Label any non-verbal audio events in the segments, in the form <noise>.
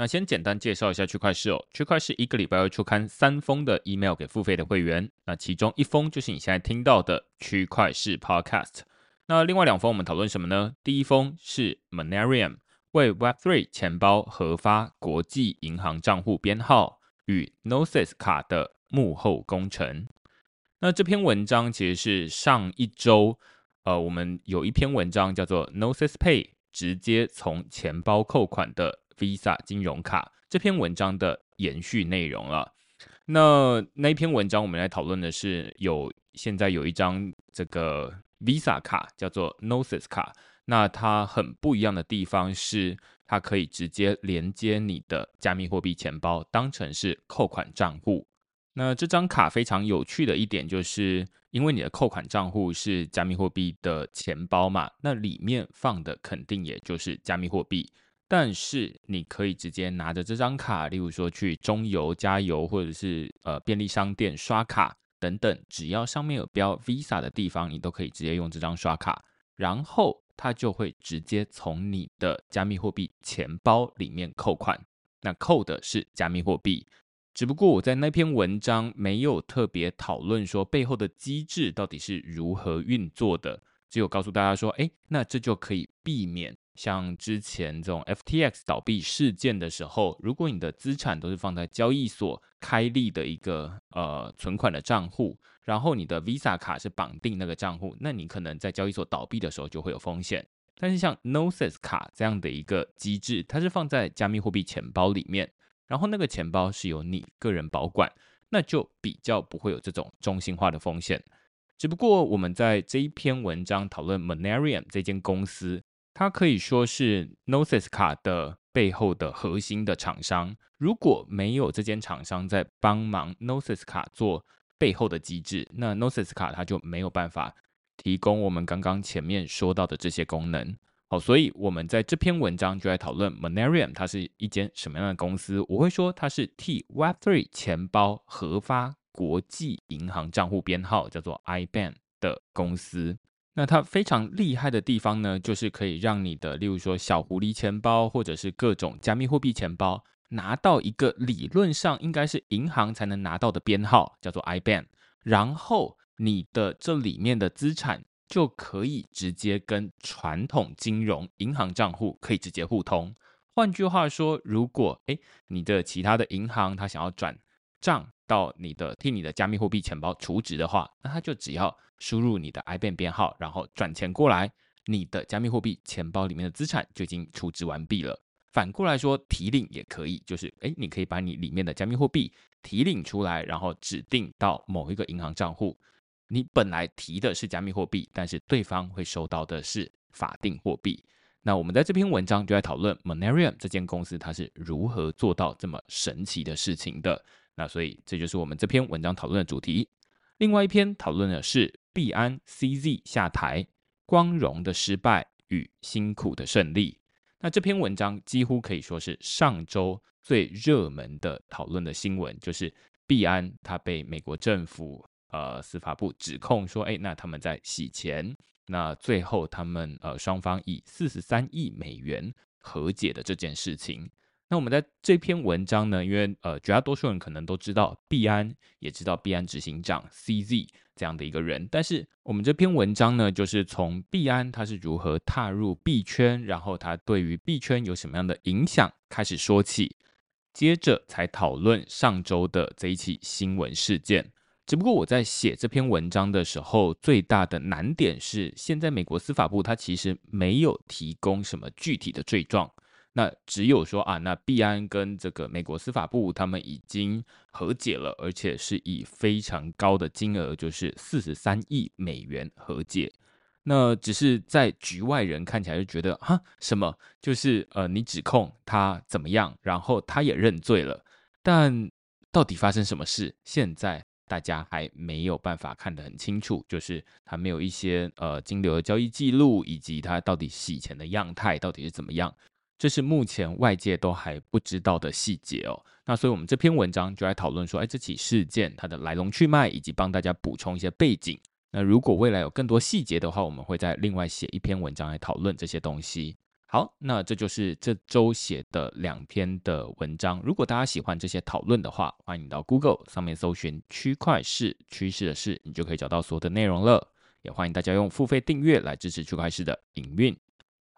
那先简单介绍一下区块市哦，区块市一个礼拜会出刊三封的 email 给付费的会员，那其中一封就是你现在听到的区块市 Podcast。那另外两封我们讨论什么呢？第一封是 Monerium 为 Web3 钱包核发国际银行账户编号与 Gnosis 卡的幕后工程。那这篇文章其实是上一周。呃，我们有一篇文章叫做 Gnosis Pay，直接从钱包扣款的 Visa 金融卡。这篇文章的延续内容了。那那篇文章我们来讨论的是，有现在有一张这个 Visa 卡叫做 Gnosis 卡。那它很不一样的地方是，它可以直接连接你的加密货币钱包，当成是扣款账户。那这张卡非常有趣的一点就是。因为你的扣款账户是加密货币的钱包嘛，那里面放的肯定也就是加密货币。但是你可以直接拿着这张卡，例如说去中油加油，或者是呃便利商店刷卡等等，只要上面有标 Visa 的地方，你都可以直接用这张刷卡，然后它就会直接从你的加密货币钱包里面扣款。那扣的是加密货币。只不过我在那篇文章没有特别讨论说背后的机制到底是如何运作的，只有告诉大家说，哎，那这就可以避免像之前这种 FTX 倒闭事件的时候，如果你的资产都是放在交易所开立的一个呃存款的账户，然后你的 Visa 卡是绑定那个账户，那你可能在交易所倒闭的时候就会有风险。但是像 Gnosis 卡这样的一个机制，它是放在加密货币钱包里面。然后那个钱包是由你个人保管，那就比较不会有这种中心化的风险。只不过我们在这一篇文章讨论 Monerium 这间公司，它可以说是 n o s i s 卡的背后的核心的厂商。如果没有这间厂商在帮忙 n o s i s 卡做背后的机制，那 n o s i s 卡它就没有办法提供我们刚刚前面说到的这些功能。好，所以我们在这篇文章就来讨论 Monerium，它是一间什么样的公司？我会说它是替 Web3 钱包核发国际银行账户编号，叫做 IBAN 的公司。那它非常厉害的地方呢，就是可以让你的，例如说小狐狸钱包，或者是各种加密货币钱包，拿到一个理论上应该是银行才能拿到的编号，叫做 IBAN，然后你的这里面的资产。就可以直接跟传统金融银行账户可以直接互通。换句话说，如果诶你的其他的银行它想要转账到你的替你的加密货币钱包储值的话，那它就只要输入你的 IBAN 编号，然后转钱过来，你的加密货币钱包里面的资产就已经储值完毕了。反过来说，提领也可以，就是诶你可以把你里面的加密货币提领出来，然后指定到某一个银行账户。你本来提的是加密货币，但是对方会收到的是法定货币。那我们在这篇文章就在讨论 Monerium 这间公司它是如何做到这么神奇的事情的。那所以这就是我们这篇文章讨论的主题。另外一篇讨论的是币安 CZ 下台，光荣的失败与辛苦的胜利。那这篇文章几乎可以说是上周最热门的讨论的新闻，就是币安它被美国政府。呃，司法部指控说，哎，那他们在洗钱，那最后他们呃双方以四十三亿美元和解的这件事情。那我们在这篇文章呢，因为呃，绝大多数人可能都知道币安，也知道币安执行长 CZ 这样的一个人，但是我们这篇文章呢，就是从币安他是如何踏入币圈，然后他对于币圈有什么样的影响开始说起，接着才讨论上周的这一起新闻事件。只不过我在写这篇文章的时候，最大的难点是，现在美国司法部它其实没有提供什么具体的罪状。那只有说啊，那币安跟这个美国司法部他们已经和解了，而且是以非常高的金额，就是四十三亿美元和解。那只是在局外人看起来就觉得啊，什么就是呃，你指控他怎么样，然后他也认罪了，但到底发生什么事，现在大家还没有办法看得很清楚，就是他没有一些呃金流的交易记录，以及他到底洗钱的样态到底是怎么样。这是目前外界都还不知道的细节哦。那所以，我们这篇文章就来讨论说，哎，这起事件它的来龙去脉，以及帮大家补充一些背景。那如果未来有更多细节的话，我们会再另外写一篇文章来讨论这些东西。好，那这就是这周写的两篇的文章。如果大家喜欢这些讨论的话，欢迎到 Google 上面搜寻“区块市趋势的事”，你就可以找到所有的内容了。也欢迎大家用付费订阅来支持区块市的营运。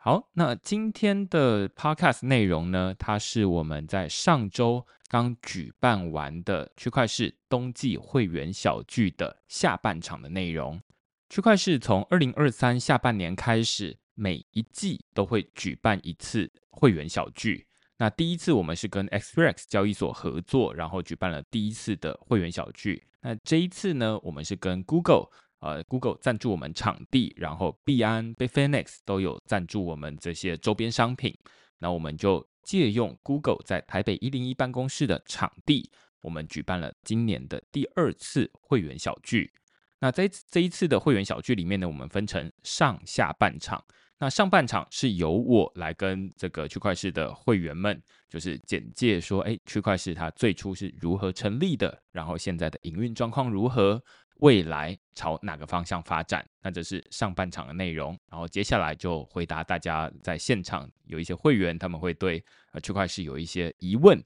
好，那今天的 podcast 内容呢？它是我们在上周刚举办完的区块市冬季会员小聚的下半场的内容。区块市从二零二三下半年开始，每一季都会举办一次会员小聚。那第一次我们是跟 Xrex 交易所合作，然后举办了第一次的会员小聚。那这一次呢，我们是跟 Google。呃，Google 赞助我们场地，然后币安、b i f i n e x 都有赞助我们这些周边商品。那我们就借用 Google 在台北一零一办公室的场地，我们举办了今年的第二次会员小聚。那在这一次的会员小聚里面呢，我们分成上下半场。那上半场是由我来跟这个区块市的会员们，就是简介说，哎，区块市它最初是如何成立的，然后现在的营运状况如何。未来朝哪个方向发展？那这是上半场的内容。然后接下来就回答大家在现场有一些会员，他们会对呃区块市有一些疑问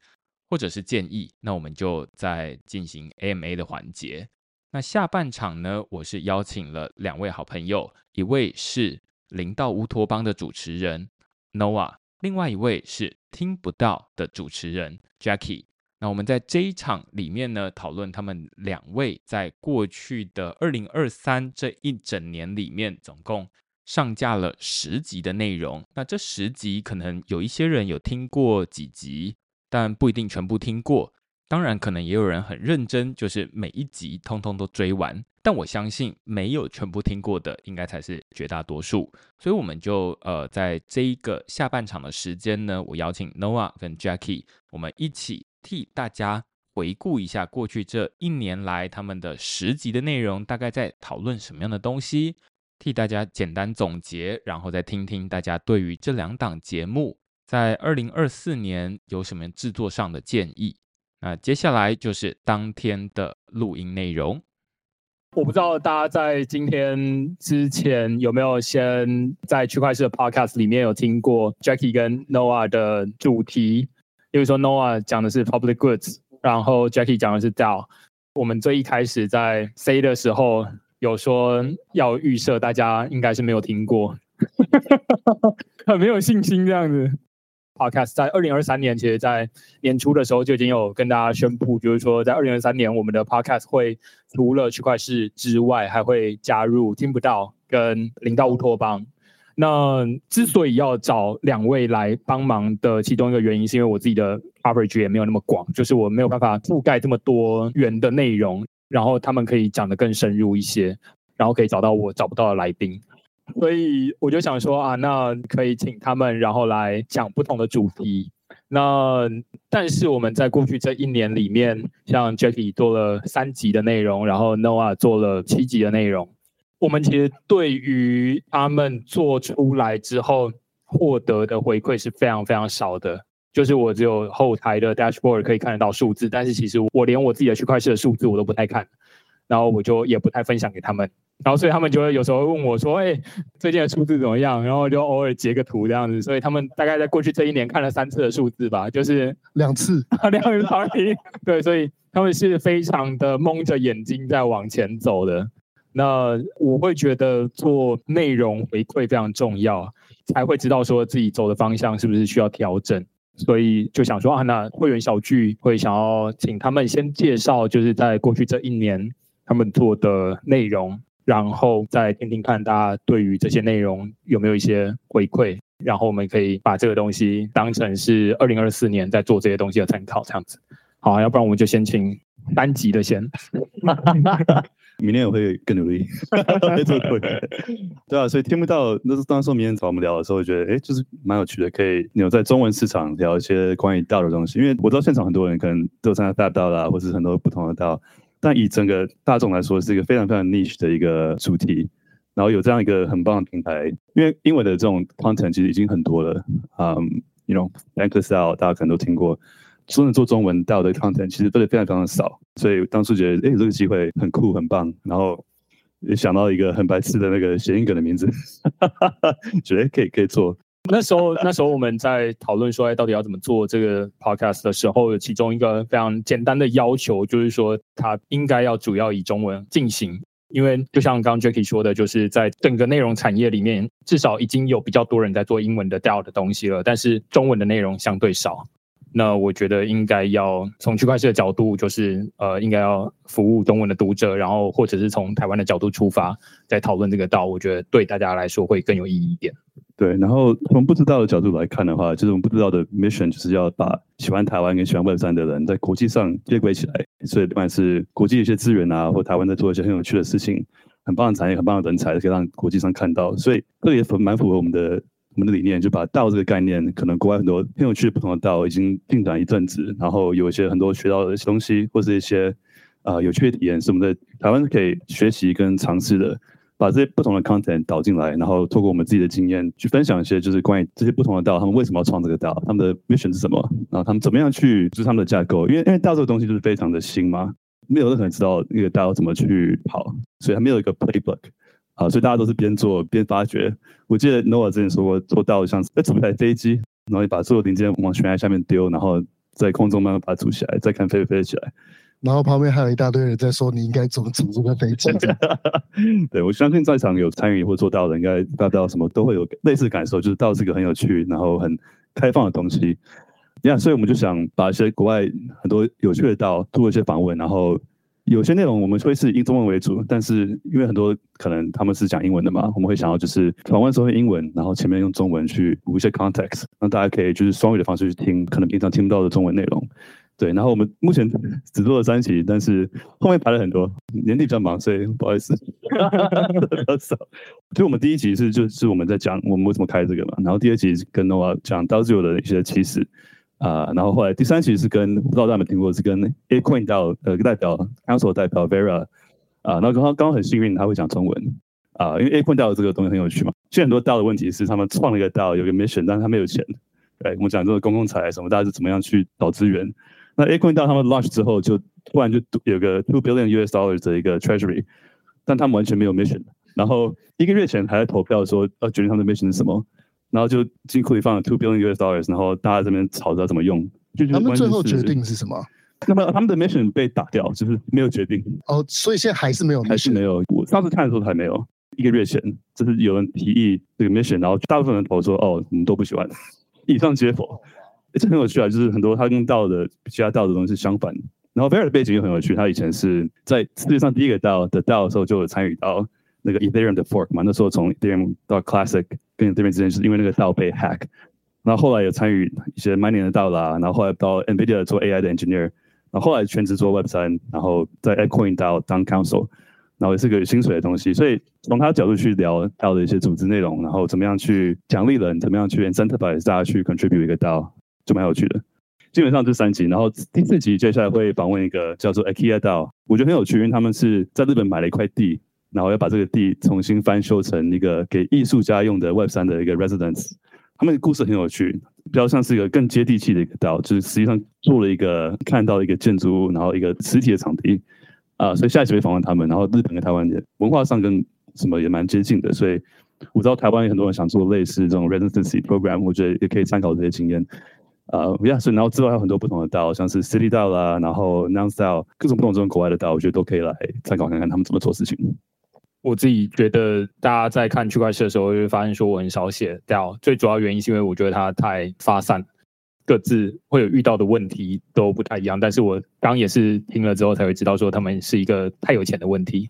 或者是建议。那我们就在进行 AMA 的环节。那下半场呢，我是邀请了两位好朋友，一位是零到乌托邦的主持人 Noah，另外一位是听不到的主持人 Jackie。那我们在这一场里面呢，讨论他们两位在过去的二零二三这一整年里面，总共上架了十集的内容。那这十集可能有一些人有听过几集，但不一定全部听过。当然，可能也有人很认真，就是每一集通通都追完。但我相信，没有全部听过的，应该才是绝大多数。所以，我们就呃，在这一个下半场的时间呢，我邀请 Noah 跟 Jackie，我们一起。替大家回顾一下过去这一年来他们的十集的内容，大概在讨论什么样的东西？替大家简单总结，然后再听听大家对于这两档节目在二零二四年有什么制作上的建议。那接下来就是当天的录音内容。我不知道大家在今天之前有没有先在区块链的 Podcast 里面有听过 Jackie 跟 Noah 的主题。例如说，Noah 讲的是 public goods，然后 Jackie 讲的是 DAO。我们最一开始在 C 的时候有说要预设，大家应该是没有听过，<laughs> 很没有信心这样子。Podcast 在二零二三年，其实在年初的时候就已经有跟大家宣布，就是说在二零二三年，我们的 Podcast 会除了区块市之外，还会加入听不到跟零到乌托邦。那之所以要找两位来帮忙的其中一个原因，是因为我自己的 coverage 也没有那么广，就是我没有办法覆盖这么多元的内容，然后他们可以讲得更深入一些，然后可以找到我找不到的来宾，所以我就想说啊，那可以请他们，然后来讲不同的主题。那但是我们在过去这一年里面，像 Jackie 做了三集的内容，然后 Noah 做了七集的内容。我们其实对于他们做出来之后获得的回馈是非常非常少的，就是我只有后台的 dashboard 可以看得到数字，但是其实我连我自己的区块链的数字我都不太看，然后我就也不太分享给他们，然后所以他们就会有时候问我说：“哎，最近的数字怎么样？”然后就偶尔截个图这样子。所以他们大概在过去这一年看了三次的数字吧，就是两次，<laughs> 两次而已。对，所以他们是非常的蒙着眼睛在往前走的。那我会觉得做内容回馈非常重要，才会知道说自己走的方向是不是需要调整。所以就想说啊，那会员小聚会想要请他们先介绍，就是在过去这一年他们做的内容，然后再听听看大家对于这些内容有没有一些回馈，然后我们可以把这个东西当成是二零二四年在做这些东西的参考，这样子。好，要不然我们就先请单集的先。<laughs> 明天我会更努力，<laughs> <laughs> 对啊，所以听不到那是当时明天找我们聊的时候，我觉得哎，就是蛮有趣的，可以有在中文市场聊一些关于道的东西。因为我知道现场很多人可能都参加大道啦，或是很多不同的道，但以整个大众来说，是一个非常非常 niche 的一个主题。然后有这样一个很棒的平台，因为英文的这种 content 其实已经很多了，嗯，you know anchor style 大家可能都听过。真的做中文到的 content 其实都是非常非常的少，所以当初觉得哎，这个机会很酷很棒，然后也想到一个很白痴的那个谐音梗的名字，<laughs> 觉得可以可以做。那时候那时候我们在讨论说，哎，到底要怎么做这个 podcast 的时候，其中一个非常简单的要求就是说，它应该要主要以中文进行，因为就像刚刚 Jackie 说的，就是在整个内容产业里面，至少已经有比较多人在做英文的调的东西了，但是中文的内容相对少。那我觉得应该要从区块链的角度，就是呃，应该要服务中文的读者，然后或者是从台湾的角度出发，在讨论这个道，我觉得对大家来说会更有意义一点。对，然后从不知道的角度来看的话，就是我们不知道的 mission 就是要把喜欢台湾跟喜欢 Web 三的人在国际上接轨起来。所以不管是国际一些资源啊，或台湾在做一些很有趣的事情，很棒的产业，很棒的人才，可以让国际上看到。所以这也符蛮符合我们的。我们的理念就把道这个概念，可能国外很多很有趣的不同的道已经进展一阵子，然后有一些很多学到的东西，或是一些啊有趣的体验，是我们在台湾是可以学习跟尝试的。把这些不同的 content 导进来，然后透过我们自己的经验去分享一些，就是关于这些不同的道，他们为什么要创这个道，他们的 mission 是什么，然后他们怎么样去就是他们的架构。因为因为道这个东西就是非常的新嘛，没有任何人知道那个道怎么去跑，所以他没有一个 playbook。啊，所以大家都是边做边发掘。我记得 Noah 之前说过，做到像在组一台飞机，然后你把所有零件往悬崖下面丢，然后在空中慢慢把它组起来，再看飞不飞得起来。然后旁边还有一大堆人在说你应该怎么组这个飞机。<laughs> 对我相信在场有参与或做到的，应该大家什么都会有类似感受，就是到这个很有趣，然后很开放的东西。呀，所以我们就想把一些国外很多有趣的道做一些访问，然后。有些内容我们会是以中文为主，但是因为很多可能他们是讲英文的嘛，我们会想要就是访问时候用英文，然后前面用中文去补一些 context，让大家可以就是双语的方式去听，可能平常听不到的中文内容。对，然后我们目前只做了三期，但是后面排了很多，年底比较忙，所以不好意思，比较少。所以我们第一集是就是我们在讲我们为什么开这个嘛，然后第二集跟 Noah 讲 DAO 的一些起始。啊，然后后来第三期是跟不知道大家有没有听过，是跟 A Coin 到呃代表 Council 代表 Vera 啊，然后刚刚刚很幸运他会讲中文啊，因为 A Coin 到这个东西很有趣嘛。现在很多道的问题是他们创了一个道，有个 mission，但是他没有钱。哎，我们讲这个公共财什么，大家是怎么样去找资源？那 A Coin 到他们 launch 之后，就突然就有个 two billion US dollars 的一个 treasury，但他们完全没有 mission。然后一个月前还在投票说要决定他们的 mission 是什么。然后就金库里放了 two billion US dollars，然后大家这边吵着怎么用。就他们最后决定是什么？那么他们的 mission 被打掉，就是没有决定。哦，所以现在还是没有，还是没有。我上次看的时候还没有。一个月前，就是有人提议这个 mission，然后大部分人投说哦，我们都不喜欢。以上皆否。这很有趣啊，就是很多他跟道的其他道的东西相反。然后 v e r 的背景又很有趣，他以前是在世界上第一个道的道的时候就有参与到。那个 Ethereum 的 fork 嘛，那时候从 Ethereum 到 Classic 跟 Ethereum 之间，是因为那个道被 hack。然后后来有参与一些 mining 的道啦，然后后来到 Nvidia 做 AI 的 engineer，然后后来全职做 Web 三，然后在 a c o i n 到当 council，然后也是个薪水的东西。所以从他角度去聊道的一些组织内容，然后怎么样去奖励人，怎么样去 incentivize 大家去 contribute 一个道，就蛮有趣的。基本上这三集，然后第四集接下来会访问一个叫做 Akia 道，我觉得很有趣，因为他们是在日本买了一块地。然后要把这个地重新翻修成一个给艺术家用的 Web 三的一个 residence。他们的故事很有趣，比较像是一个更接地气的一个道，就是实际上做了一个看到一个建筑物，然后一个实体的场地，啊，所以下一次会访问他们。然后日本跟台湾也文化上跟什么也蛮接近的，所以我知道台湾有很多人想做类似这种 residency program，我觉得也可以参考这些经验。啊，yeah，所以然后之外还有很多不同的道，像是 city 道啦，然后 non style 各种不同这种国外的道，我觉得都可以来参考看看他们怎么做事情。我自己觉得，大家在看区块链的时候，就会发现说我很少写掉，最主要原因是因为我觉得它太发散，各自会有遇到的问题都不太一样。但是我刚也是听了之后才会知道，说他们是一个太有钱的问题，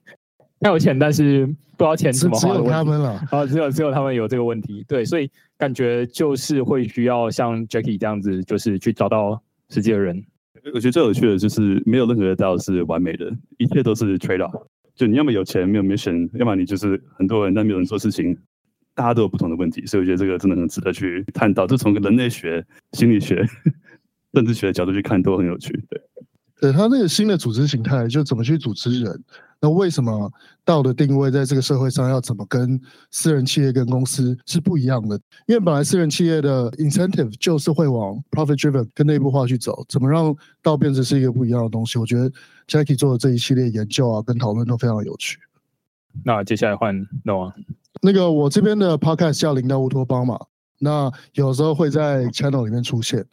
太有钱，但是不知道钱怎么花的问题。他们了啊，只有只有他们有这个问题。对，所以感觉就是会需要像 Jackie 这样子，就是去找到实际的人。我觉得最有趣的就是没有任何的道是完美的，一切都是 trade off。就你要么有钱没有 mission，要么你就是很多人但没有人做事情，大家都有不同的问题，所以我觉得这个真的很值得去探讨。就从人类学、心理学、<laughs> 政治学的角度去看都很有趣。对，对他那个新的组织形态，就怎么去组织人？那为什么道的定位在这个社会上要怎么跟私人企业跟公司是不一样的？因为本来私人企业的 incentive 就是会往 profit driven 跟内部化去走，怎么让道变成是一个不一样的东西？我觉得 Jackie 做的这一系列研究啊，跟讨论都非常有趣。那接下来换 Noah，那个我这边的 podcast 叫零到乌托邦嘛，那有时候会在 channel 里面出现。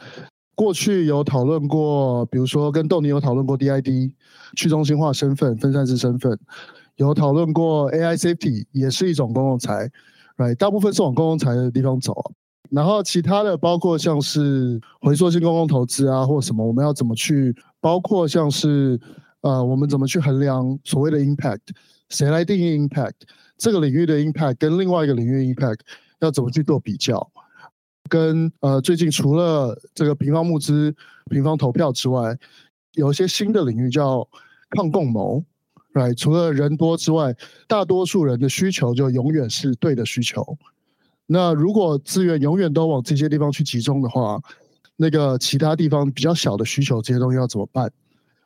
过去有讨论过，比如说跟豆泥有讨论过 DID 去中心化身份、分散式身份，有讨论过 AI Safety 也是一种公共财，right？大部分是往公共财的地方走，然后其他的包括像是回溯性公共投资啊，或什么，我们要怎么去？包括像是呃，我们怎么去衡量所谓的 impact？谁来定义 impact？这个领域的 impact 跟另外一个领域 impact 要怎么去做比较？跟呃，最近除了这个平方募资、平方投票之外，有一些新的领域叫抗共谋，right？除了人多之外，大多数人的需求就永远是对的需求。那如果资源永远都往这些地方去集中的话，那个其他地方比较小的需求，这些东西要怎么办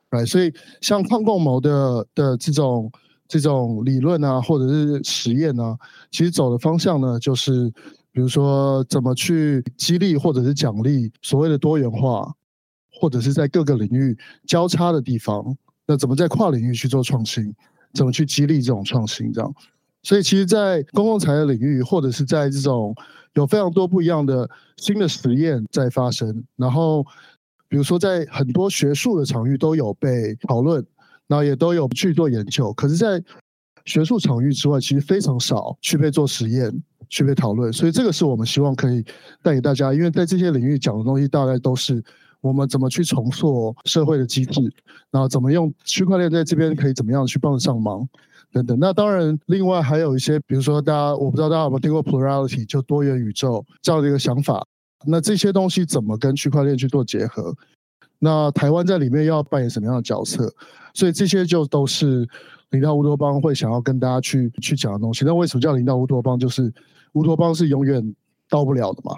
？right？所以像抗共谋的的这种这种理论啊，或者是实验呢，其实走的方向呢，就是。比如说，怎么去激励或者是奖励所谓的多元化，或者是在各个领域交叉的地方，那怎么在跨领域去做创新？怎么去激励这种创新？这样，所以其实，在公共财的领域，或者是在这种有非常多不一样的新的实验在发生。然后，比如说在很多学术的场域都有被讨论，然后也都有去做研究。可是，在学术场域之外，其实非常少去被做实验。区别讨论，所以这个是我们希望可以带给大家，因为在这些领域讲的东西，大概都是我们怎么去重塑社会的机制，然后怎么用区块链在这边可以怎么样去帮得上忙等等。那当然，另外还有一些，比如说大家我不知道大家有没有听过 plurality，就多元宇宙这样的一个想法。那这些东西怎么跟区块链去做结合？那台湾在里面要扮演什么样的角色？所以这些就都是零到乌托邦会想要跟大家去去讲的东西。那为什么叫零到乌托邦？就是乌托邦是永远到不了的嘛，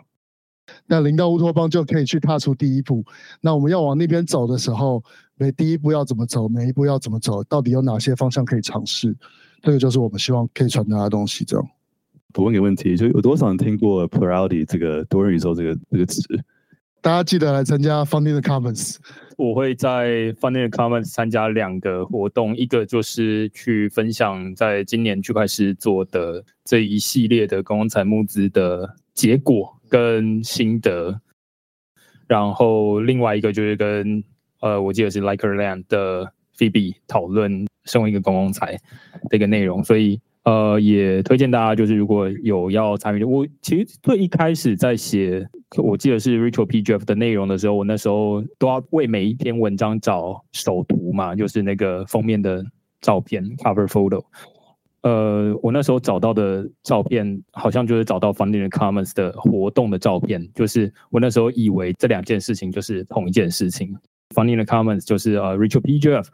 那零到乌托邦就可以去踏出第一步。那我们要往那边走的时候，每第一步要怎么走，每一步要怎么走，到底有哪些方向可以尝试？这个就是我们希望可以传达的东西。这样，我问个问题，就有多少人听过 plurality 这个多人宇宙这个这个词？大家记得来参加 Funding the Commons。我会在 Funding the Commons 参加两个活动，一个就是去分享在今年区块链做的这一系列的公共财募资的结果跟心得，然后另外一个就是跟呃，我记得是 Likerland 的 Phoebe 讨论身为一个公共财的一个内容，所以。呃，也推荐大家，就是如果有要参与，我其实最一开始在写，我记得是 Rachel P. Jeff 的内容的时候，我那时候都要为每一篇文章找首图嘛，就是那个封面的照片 cover photo。呃，我那时候找到的照片，好像就是找到 Funding Commons 的活动的照片，就是我那时候以为这两件事情就是同一件事情，Funding Commons 就是呃 Rachel P. Jeff。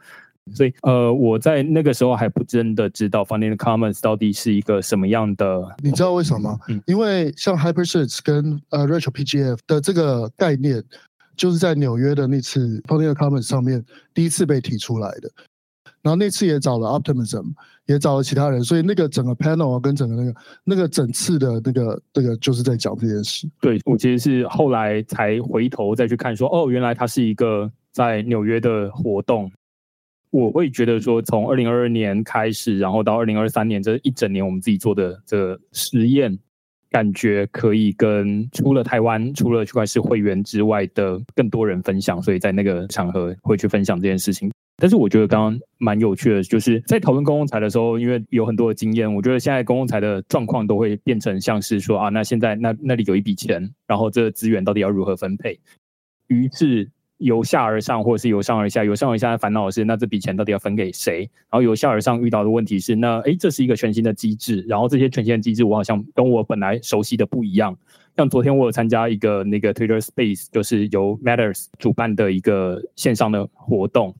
所以，呃，我在那个时候还不真的知道 Funding the Commons 到底是一个什么样的。你知道为什么吗？嗯，因为像 HyperSearch 跟呃 Retro PGF 的这个概念，就是在纽约的那次 Funding the Commons 上面第一次被提出来的。然后那次也找了 Optimism，也找了其他人，所以那个整个 panel 跟整个那个那个整次的那个那个就是在讲这件事。对我其实是后来才回头再去看，说哦，原来它是一个在纽约的活动。我会觉得说，从二零二二年开始，然后到二零二三年这一整年，我们自己做的这个实验，感觉可以跟除了台湾、除了区块链会员之外的更多人分享，所以在那个场合会去分享这件事情。但是我觉得刚刚蛮有趣的，就是在讨论公共财的时候，因为有很多的经验，我觉得现在公共财的状况都会变成像是说啊，那现在那那里有一笔钱，然后这个资源到底要如何分配？于是由下而上，或者是由上而下，由上而下烦恼的是，那这笔钱到底要分给谁？然后由下而上遇到的问题是，那诶，这是一个全新的机制，然后这些全新的机制，我好像跟我本来熟悉的不一样。像昨天我有参加一个那个 Twitter Space，就是由 Matters 主办的一个线上的活动。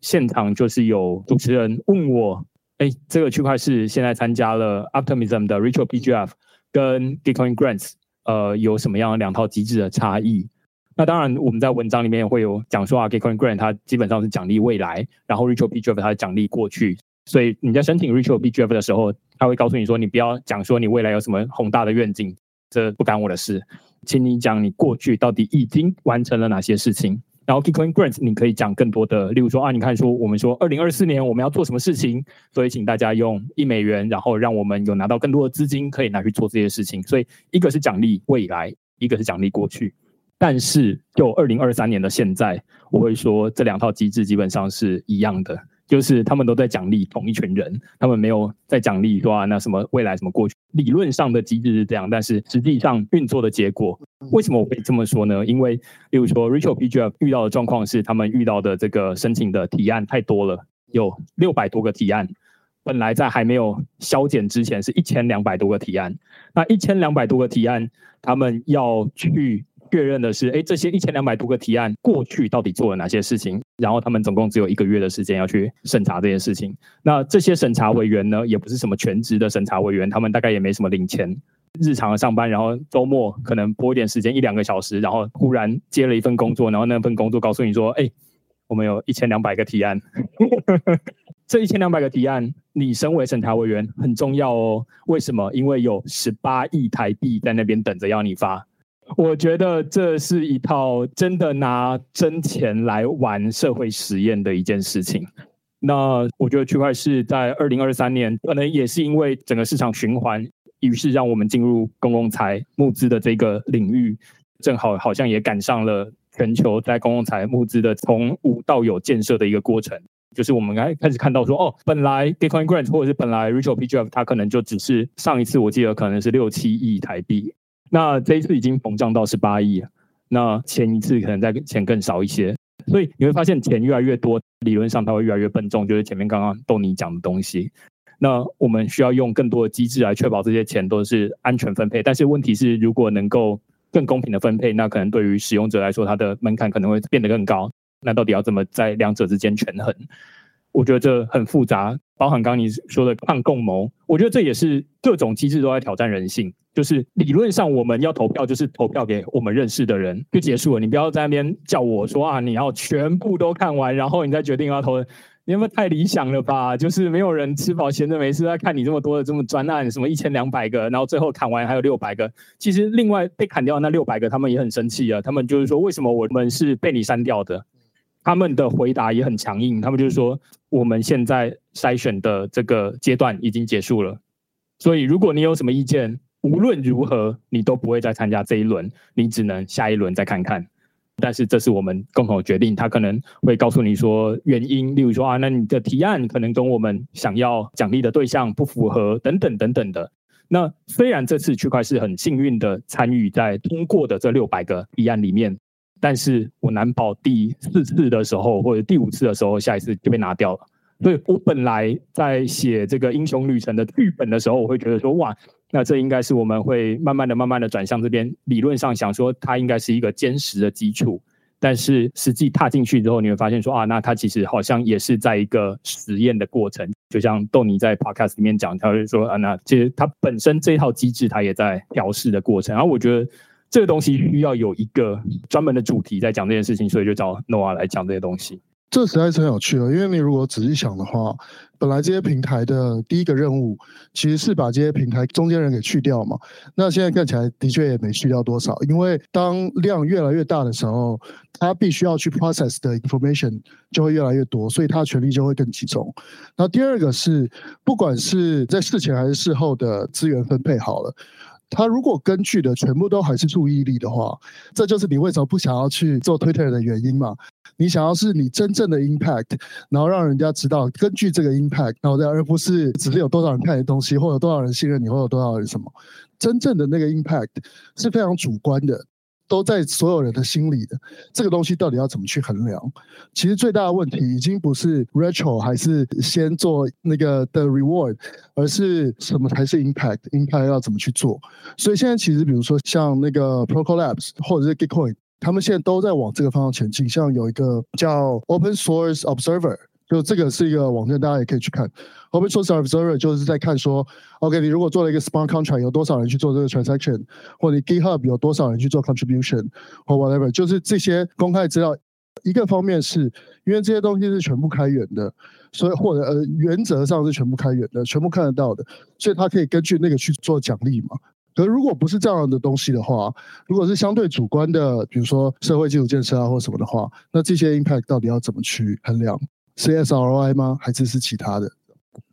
现场就是有主持人问我，哎，这个区块是现在参加了 Optimism 的 Ritual PGF 跟 Bitcoin Grants，呃，有什么样两套机制的差异？那当然，我们在文章里面会有讲说啊，Bitcoin Grant 它基本上是奖励未来，然后 Ritual PGF 它是奖励过去。所以你在申请 Ritual PGF 的时候，他会告诉你说，你不要讲说你未来有什么宏大的愿景，这不干我的事，请你讲你过去到底已经完成了哪些事情。然后 Bitcoin Grants 你可以讲更多的，例如说啊，你看说我们说二零二四年我们要做什么事情，所以请大家用一美元，然后让我们有拿到更多的资金可以拿去做这些事情。所以一个是奖励未来，一个是奖励过去。但是就二零二三年的现在，我会说这两套机制基本上是一样的。就是他们都在奖励同一群人，他们没有在奖励说啊，那什么未来什么过去，理论上的机制是这样，但是实际上运作的结果，为什么我会这么说呢？因为，例如说，Rachel PGF 遇到的状况是，他们遇到的这个申请的提案太多了，有六百多个提案，本来在还没有削减之前是一千两百多个提案，那一千两百多个提案，他们要去。确认的是，哎，这些一千两百多个提案过去到底做了哪些事情？然后他们总共只有一个月的时间要去审查这件事情。那这些审查委员呢，也不是什么全职的审查委员，他们大概也没什么领钱，日常的上班，然后周末可能拨一点时间一两个小时，然后忽然接了一份工作，然后那份工作告诉你说，哎，我们有一千两百个提案，<laughs> 这一千两百个提案，你身为审查委员很重要哦。为什么？因为有十八亿台币在那边等着要你发。<laughs> 我觉得这是一套真的拿真钱来玩社会实验的一件事情。那我觉得区块是在二零二三年，可能也是因为整个市场循环，于是让我们进入公共财募资的这个领域，正好好像也赶上了全球在公共财募资的从无到有建设的一个过程。就是我们开开始看到说，哦，本来 Bitcoin Grant 或者是本来 Ritual PGF 它可能就只是上一次我记得可能是六七亿台币。那这一次已经膨胀到十八亿，那前一次可能在钱更少一些，所以你会发现钱越来越多，理论上它会越来越笨重，就是前面刚刚豆你讲的东西。那我们需要用更多的机制来确保这些钱都是安全分配，但是问题是，如果能够更公平的分配，那可能对于使用者来说，它的门槛可能会变得更高。那到底要怎么在两者之间权衡？我觉得这很复杂，包含刚你说的抗共谋，我觉得这也是各种机制都在挑战人性。就是理论上我们要投票，就是投票给我们认识的人就结束了。你不要在那边叫我说啊，你要全部都看完，然后你再决定要投。你有没有太理想了吧？就是没有人吃饱闲着没事在看你这么多的这么专案，什么一千两百个，然后最后砍完还有六百个。其实另外被砍掉那六百个，他们也很生气啊。他们就是说，为什么我们是被你删掉的？他们的回答也很强硬，他们就是说，我们现在筛选的这个阶段已经结束了，所以如果你有什么意见。无论如何，你都不会再参加这一轮，你只能下一轮再看看。但是这是我们共同决定，他可能会告诉你说原因，例如说啊，那你的提案可能跟我们想要奖励的对象不符合，等等等等的。那虽然这次区块是很幸运的参与在通过的这六百个提案里面，但是我难保第四次的时候或者第五次的时候，下一次就被拿掉了。所以我本来在写这个英雄旅程的剧本的时候，我会觉得说哇。那这应该是我们会慢慢的、慢慢的转向这边。理论上想说，它应该是一个坚实的基础，但是实际踏进去之后，你会发现说啊，那它其实好像也是在一个实验的过程。就像豆尼在 podcast 里面讲，他就说啊，那其实它本身这套机制，它也在调试的过程。然后我觉得这个东西需要有一个专门的主题在讲这件事情，所以就找 Noah 来讲这些东西。这实在是很有趣了，因为你如果仔细想的话，本来这些平台的第一个任务其实是把这些平台中间人给去掉嘛。那现在看起来的确也没去掉多少，因为当量越来越大的时候，它必须要去 process 的 information 就会越来越多，所以它权力就会更集中。那第二个是，不管是在事前还是事后的资源分配好了。他如果根据的全部都还是注意力的话，这就是你为什么不想要去做 Twitter 的原因嘛？你想要是你真正的 impact，然后让人家知道根据这个 impact，然后而不是只是有多少人看你东西，或有多少人信任你，或有多少人什么，真正的那个 impact 是非常主观的。都在所有人的心里的这个东西到底要怎么去衡量？其实最大的问题已经不是 retro 还是先做那个的 reward，而是什么才是 impact？impact 要怎么去做？所以现在其实比如说像那个 Procolabs 或者是 Gitcoin，他们现在都在往这个方向前进。像有一个叫 Open Source Observer。就这个是一个网站，大家也可以去看。Open Source Observer 就是在看说，OK，你如果做了一个 Smart Contract，有多少人去做这个 Transaction，或者 GitHub 有多少人去做 Contribution，或 whatever，就是这些公开资料。一个方面是因为这些东西是全部开源的，所以或者呃原则上是全部开源的，全部看得到的，所以它可以根据那个去做奖励嘛。可如果不是这样的东西的话，如果是相对主观的，比如说社会基础建设啊或什么的话，那这些 Impact 到底要怎么去衡量 CSRI 吗？还是是其他的？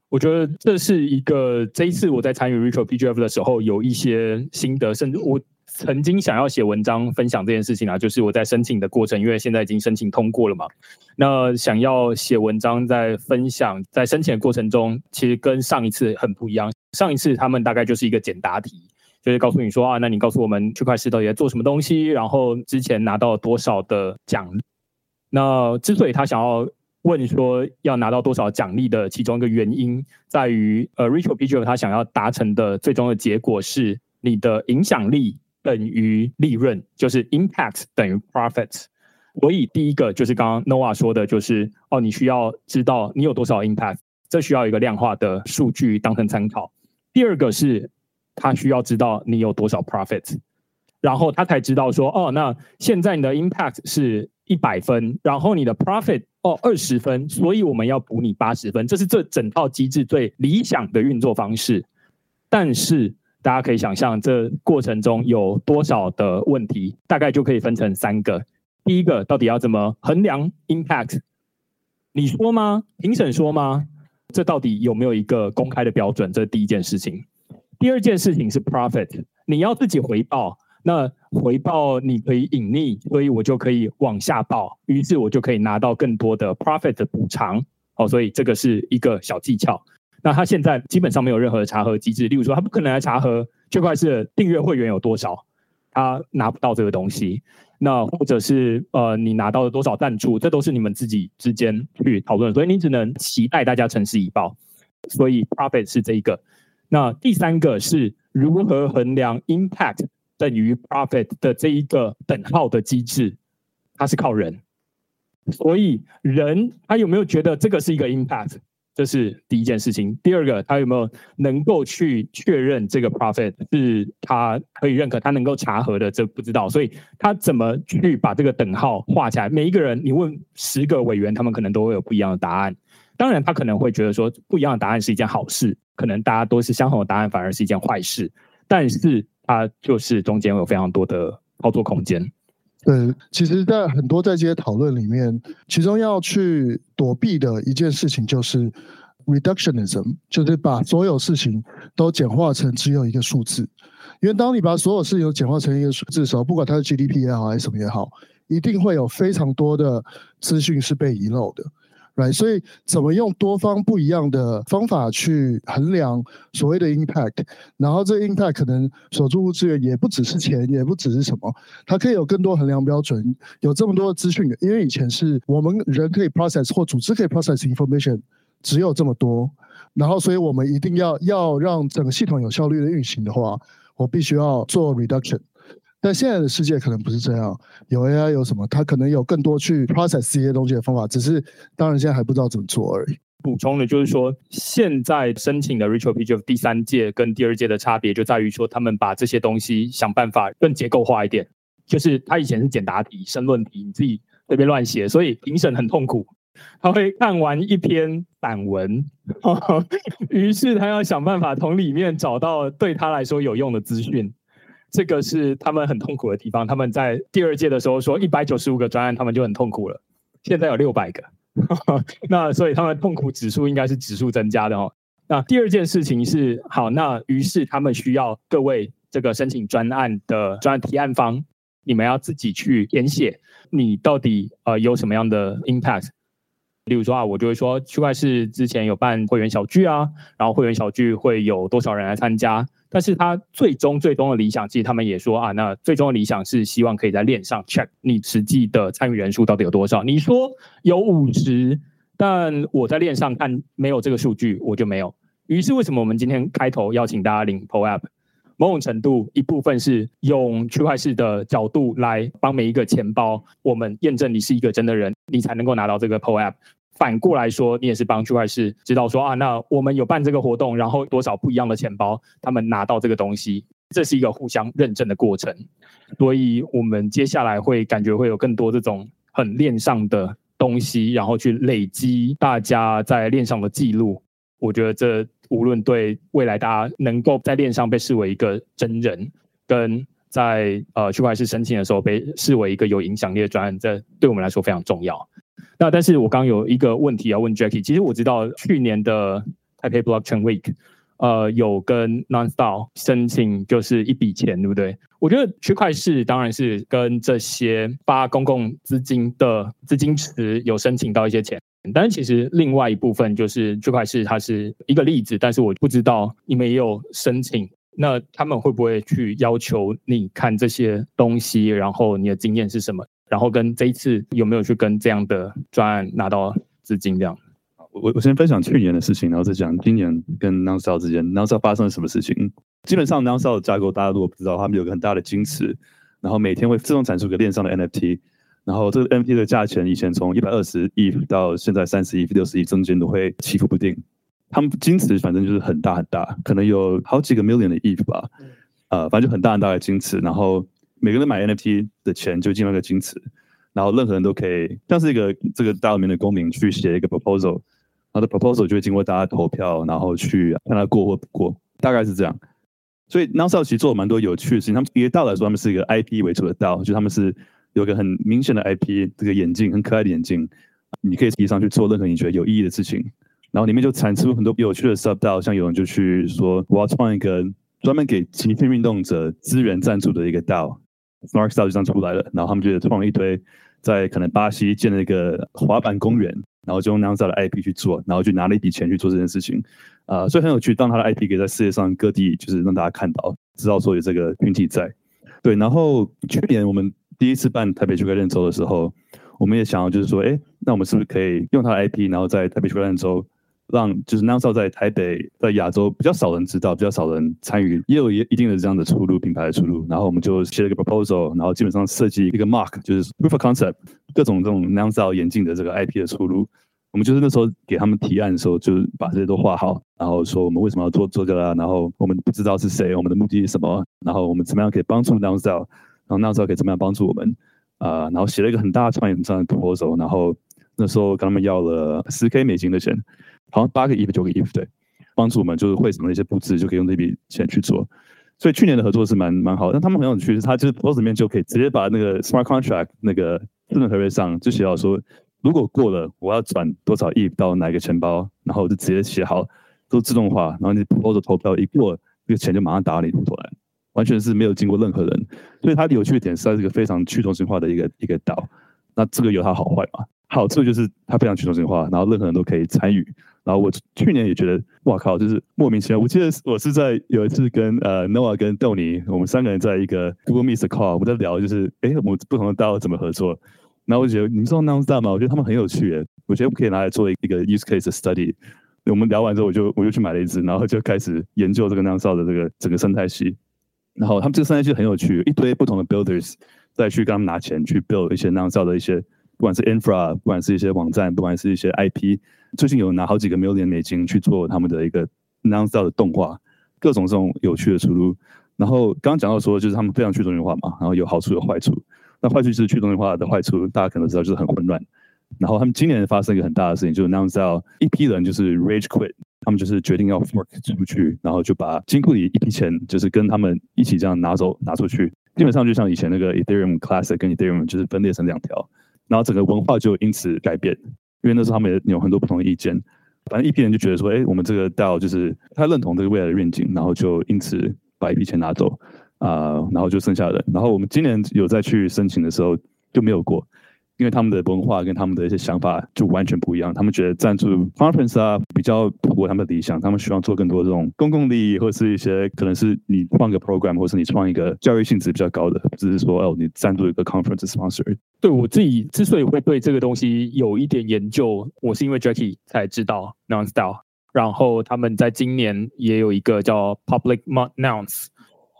我觉得这是一个这一次我在参与 Retro PGF 的时候有一些心得，甚至我曾经想要写文章分享这件事情啊，就是我在申请的过程，因为现在已经申请通过了嘛。那想要写文章在分享，在申请的过程中，其实跟上一次很不一样。上一次他们大概就是一个简答题，就是告诉你说啊，那你告诉我们区块链到底在做什么东西，然后之前拿到多少的奖励。那之所以他想要问说要拿到多少奖励的其中一个原因，在于呃，Rachel p i g e 他想要达成的最终的结果是你的影响力等于利润，就是 impact 等于 profit。所以第一个就是刚刚 Noah 说的，就是哦，你需要知道你有多少 impact，这需要一个量化的数据当成参考。第二个是他需要知道你有多少 profit，然后他才知道说哦，那现在你的 impact 是一百分，然后你的 profit。哦，二十分，所以我们要补你八十分，这是这整套机制最理想的运作方式。但是大家可以想象，这过程中有多少的问题，大概就可以分成三个。第一个，到底要怎么衡量 impact？你说吗？评审说吗？这到底有没有一个公开的标准？这是第一件事情。第二件事情是 profit，你要自己回报。那回报你可以隐匿，所以我就可以往下报，于是我就可以拿到更多的 profit 的补偿。哦，所以这个是一个小技巧。那他现在基本上没有任何的查核机制，例如说他不可能来查核区块链的订阅会员有多少，他拿不到这个东西。那或者是呃，你拿到了多少赞助，这都是你们自己之间去讨论，所以你只能期待大家诚实以报。所以 profit 是这一个。那第三个是如何衡量 impact？等于 profit 的这一个等号的机制，它是靠人，所以人他有没有觉得这个是一个 impact？这是第一件事情。第二个，他有没有能够去确认这个 profit 是他可以认可，他能够查核的？这不知道。所以他怎么去把这个等号画起来？每一个人，你问十个委员，他们可能都会有不一样的答案。当然，他可能会觉得说，不一样的答案是一件好事。可能大家都是相同的答案，反而是一件坏事。但是。它就是中间有非常多的操作空间。对，其实，在很多在这些讨论里面，其中要去躲避的一件事情就是 reductionism，就是把所有事情都简化成只有一个数字。因为当你把所有事情都简化成一个数字的时候，不管它是 GDP 也好还是什么也好，一定会有非常多的资讯是被遗漏的。Right，所以怎么用多方不一样的方法去衡量所谓的 impact，然后这 impact 可能所注入资源也不只是钱，也不只是什么，它可以有更多衡量标准，有这么多资讯。因为以前是我们人可以 process 或组织可以 process information，只有这么多，然后所以我们一定要要让整个系统有效率的运行的话，我必须要做 reduction。但现在的世界可能不是这样，有 AI 有什么，它可能有更多去 process 这些东西的方法，只是当然现在还不知道怎么做而已。补充的就是说，现在申请的 Ritual PGF 第三届跟第二届的差别就在于说，他们把这些东西想办法更结构化一点。就是他以前是简答题、申论题，你自己随便乱写，所以评审很痛苦。他会看完一篇散文，<laughs> 于是他要想办法从里面找到对他来说有用的资讯。这个是他们很痛苦的地方。他们在第二届的时候说一百九十五个专案，他们就很痛苦了。现在有六百个，<laughs> 那所以他们痛苦指数应该是指数增加的哦。那第二件事情是好，那于是他们需要各位这个申请专案的专案提案方，你们要自己去填写，你到底呃有什么样的 impact？例如说啊，我就会说区块市之前有办会员小聚啊，然后会员小聚会有多少人来参加？但是他最终最终的理想，其实他们也说啊，那最终的理想是希望可以在链上 check 你实际的参与人数到底有多少。你说有五十，但我在链上看没有这个数据，我就没有。于是为什么我们今天开头邀请大家领 Pro App？某种程度一部分是用区块式的角度来帮每一个钱包，我们验证你是一个真的人，你才能够拿到这个 POAP。反过来说，你也是帮区块市知道说啊，那我们有办这个活动，然后多少不一样的钱包，他们拿到这个东西，这是一个互相认证的过程。所以我们接下来会感觉会有更多这种很链上的东西，然后去累积大家在链上的记录。我觉得这无论对未来大家能够在链上被视为一个真人，跟在呃区块市申请的时候被视为一个有影响力的专案，这对我们来说非常重要。那但是我刚有一个问题要问 Jackie，其实我知道去年的台北 Blockchain Week，呃，有跟 NonStop 申请就是一笔钱，对不对？我觉得区块市当然是跟这些发公共资金的资金池有申请到一些钱，但是其实另外一部分就是区块市它是一个例子，但是我不知道你们也有申请，那他们会不会去要求你看这些东西，然后你的经验是什么？然后跟这一次有没有去跟这样的专案拿到资金？这样，我我先分享去年的事情，然后再讲今年跟 Nonstyle 之间 Nonstyle 发生了什么事情。基本上 Nonstyle 的架构大家如果不知道，他们有个很大的晶池，然后每天会自动产出个链上的 NFT，然后这个 NFT 的价钱以前从一百二十亿到现在三十亿、六十亿中间都会起伏不定。他们晶池反正就是很大很大，可能有好几个 million 的 ETH 吧，呃，反正就很大很大的晶池，然后。每个人买 NFT 的钱就进入一个金池，然后任何人都可以像是一个这个大里面的公民去写一个 proposal，然后的 proposal 就会经过大家投票，然后去看他过或不过，大概是这样。所以 n o w s a 其实做了蛮多有趣的事情。他们一个道来说，他们是一个 IP 为主的道，就他们是有个很明显的 IP，这个眼镜很可爱的眼镜，你可以提上去做任何你觉得有意义的事情。然后里面就产出很多有趣的 sub 道，像有人就去说我要创一个专门给极限运动者资源赞助的一个道。Smart Style 就这样出来了，然后他们就创了一堆，在可能巴西建了一个滑板公园，然后就用 Nonstop 的 IP 去做，然后就拿了一笔钱去做这件事情，啊，所以很有趣。当他的 IP 可以在世界上各地，就是让大家看到，知道说有这个运气在。对，然后去年我们第一次办台北区块链周的时候，我们也想要就是说，哎，那我们是不是可以用他的 IP，然后在台北区块链周。让就是 n o w s 在台北在亚洲比较少人知道，比较少人参与，也有一一定的这样的出路，品牌的出路。然后我们就写了一个 proposal，然后基本上设计一个 mark，就是 proof of concept，各种这种 n o w s 眼镜的这个 IP 的出路。我们就是那时候给他们提案的时候，就是把这些都画好，然后说我们为什么要做这个，然后我们不知道是谁，我们的目的是什么，然后我们怎么样可以帮助 n o w s 然后 n o w s 可以怎么样帮助我们啊？然后写了一个很大的创意上的 proposal，然后那时候跟他们要了十 K 美金的钱。好像八个 if 九个 if 对，帮助我们就是会场的一些布置就可以用这笔钱去做，所以去年的合作是蛮蛮好。但他们很有趣，他就是 post 里面就可以直接把那个 smart contract 那个智能合约上就写好说，如果过了我要转多少亿到哪个钱包，然后就直接写好，都自动化，然后你 post 投票一过，这个钱就马上打到你户头来，完全是没有经过任何人。所以它的有趣的点是它是一个非常去中心化的一个一个岛。那这个有它好坏嘛？好处就是它非常去中心化，然后任何人都可以参与。然后我去年也觉得，哇靠，就是莫名其妙。我记得我是在有一次跟呃 noa 跟豆尼，我们三个人在一个 Google Meet call，我们在聊，就是哎，我们不同的 DAO 怎么合作。然后我觉得，你知道 n o n s t a r 吗？我觉得他们很有趣诶，我觉得可以拿来做一个 use case study。我们聊完之后，我就我就去买了一只，然后就开始研究这个 n o n s t a r 的这个整个生态系。然后他们这个生态系很有趣，一堆不同的 builders 再去跟他们拿钱去 build 一些 n o n s t a r 的一些。不管是 infra，不管是一些网站，不管是一些 IP，最近有拿好几个 million 美金去做他们的一个 non-style 的动画，各种这种有趣的出路。然后刚刚讲到说，就是他们非常去中心化嘛，然后有好处有坏处。那坏处就是去中心化的坏处，大家可能知道就是很混乱。然后他们今年发生一个很大的事情，就是 announce 一批人就是 rage quit，他们就是决定要 fork 出去，然后就把金库里一批钱就是跟他们一起这样拿走拿出去，基本上就像以前那个 Ethereum Classic 跟 Ethereum 就是分裂成两条，然后整个文化就因此改变，因为那时候他们也有很多不同的意见，反正一批人就觉得说，哎，我们这个 DAO 就是他认同这个未来的愿景，然后就因此把一批钱拿走啊、然后就剩下人，然后我们今年有再去申请的时候就没有过。因为他们的文化跟他们的一些想法就完全不一样，他们觉得赞助 conference 啊比较符合他们的理想，他们希望做更多这种公共利益，或是一些可能是你创个 program，或是你创一个教育性质比较高的，只是说哦你赞助一个 conference sponsor。对我自己之所以会对这个东西有一点研究，我是因为 Jackie 才知道 Nonstyle，然后他们在今年也有一个叫 Public Nonce，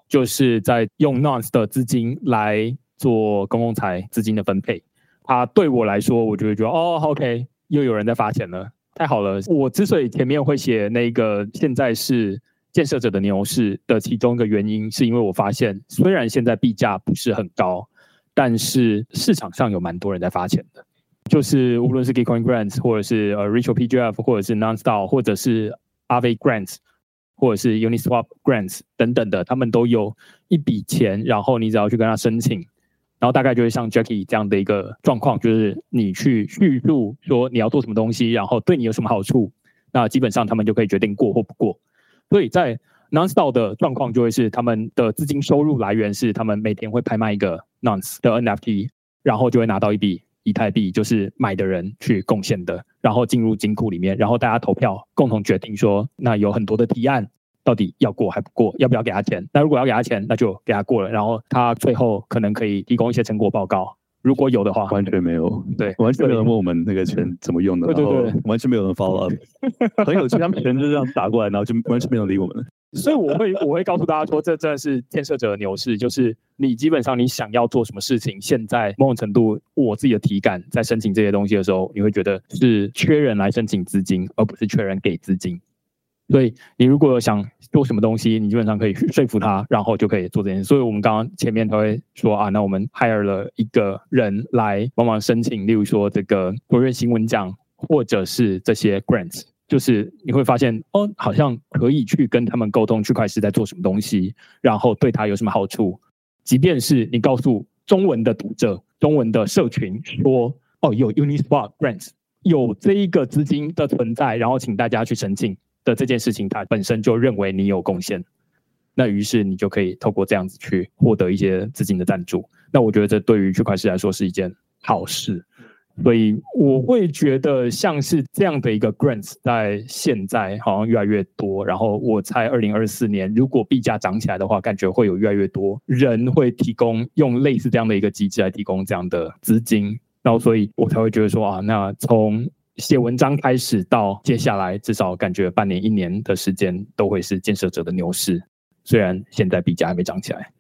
就是在用 Nonce 的资金来做公共财资金的分配。啊，对我来说，我就会觉得哦，OK，又有人在发钱了，太好了。我之所以前面会写那个现在是建设者的牛市的其中一个原因，是因为我发现虽然现在币价不是很高，但是市场上有蛮多人在发钱的，就是无论是 Gitcoin Grants，或者是呃 Ritual PGF，或者是 Nonstop，或者是 Aave Grants，或者是 Uniswap Grants 等等的，他们都有一笔钱，然后你只要去跟他申请。然后大概就会像 Jackie 这样的一个状况，就是你去叙述说你要做什么东西，然后对你有什么好处，那基本上他们就可以决定过或不过。所以在 Nonce 的状况就会是他们的资金收入来源是他们每天会拍卖一个 Nonce 的 NFT，然后就会拿到一笔以太币，就是买的人去贡献的，然后进入金库里面，然后大家投票共同决定说，那有很多的提案。到底要过还不过？要不要给他钱？那如果要给他钱，那就给他过了。然后他最后可能可以提供一些成果报告，如果有的话，完全没有，对，完全没有人问我们那个钱怎么用的，对对对，完全没有人 follow up，很有趣，他们钱就这样打过来，然后就完全没有人理我们。<laughs> 所以我会我会告诉大家说，这真的是建设者的牛市，就是你基本上你想要做什么事情，现在某种程度我自己的体感，在申请这些东西的时候，你会觉得是缺人来申请资金，而不是缺人给资金。所以你如果想做什么东西，你基本上可以说服他，<laughs> 然后就可以做这件事。所以我们刚刚前面都会说啊，那我们 hire 了一个人来帮忙申请，例如说这个国瑞新闻奖，或者是这些 grants，就是你会发现哦，好像可以去跟他们沟通区块链在做什么东西，然后对他有什么好处。即便是你告诉中文的读者、中文的社群说哦，有 Uniswap grants，有这一个资金的存在，然后请大家去申请。的这件事情，他本身就认为你有贡献，那于是你就可以透过这样子去获得一些资金的赞助。那我觉得这对于区块链来说是一件好事，所以我会觉得像是这样的一个 grants 在现在好像越来越多。然后我猜二零二四年如果币价涨起来的话，感觉会有越来越多人会提供用类似这样的一个机制来提供这样的资金。然后所以我才会觉得说啊，那从写文章开始到接下来，至少感觉半年、一年的时间都会是建设者的牛市。虽然现在币价还没涨起来，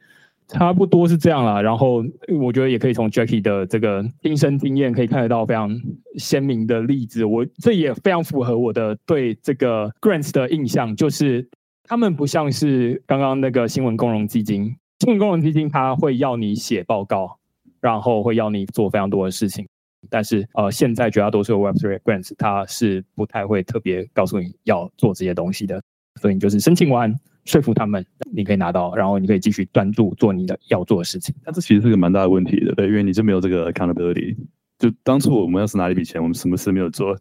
差不多是这样啦。然后我觉得也可以从 Jackie 的这个亲身经验可以看得到非常鲜明的例子。我这也非常符合我的对这个 Grants 的印象，就是他们不像是刚刚那个新闻共融基金，新闻共融基金它会要你写报告，然后会要你做非常多的事情。但是呃，现在绝大多数的 Web3 grants 它是不太会特别告诉你要做这些东西的，所以你就是申请完说服他们，你可以拿到，然后你可以继续专注做你的要做的事情。那这其实是个蛮大的问题的，对，因为你就没有这个 accountability。就当初我们要是拿一笔钱，我们什么事没有做，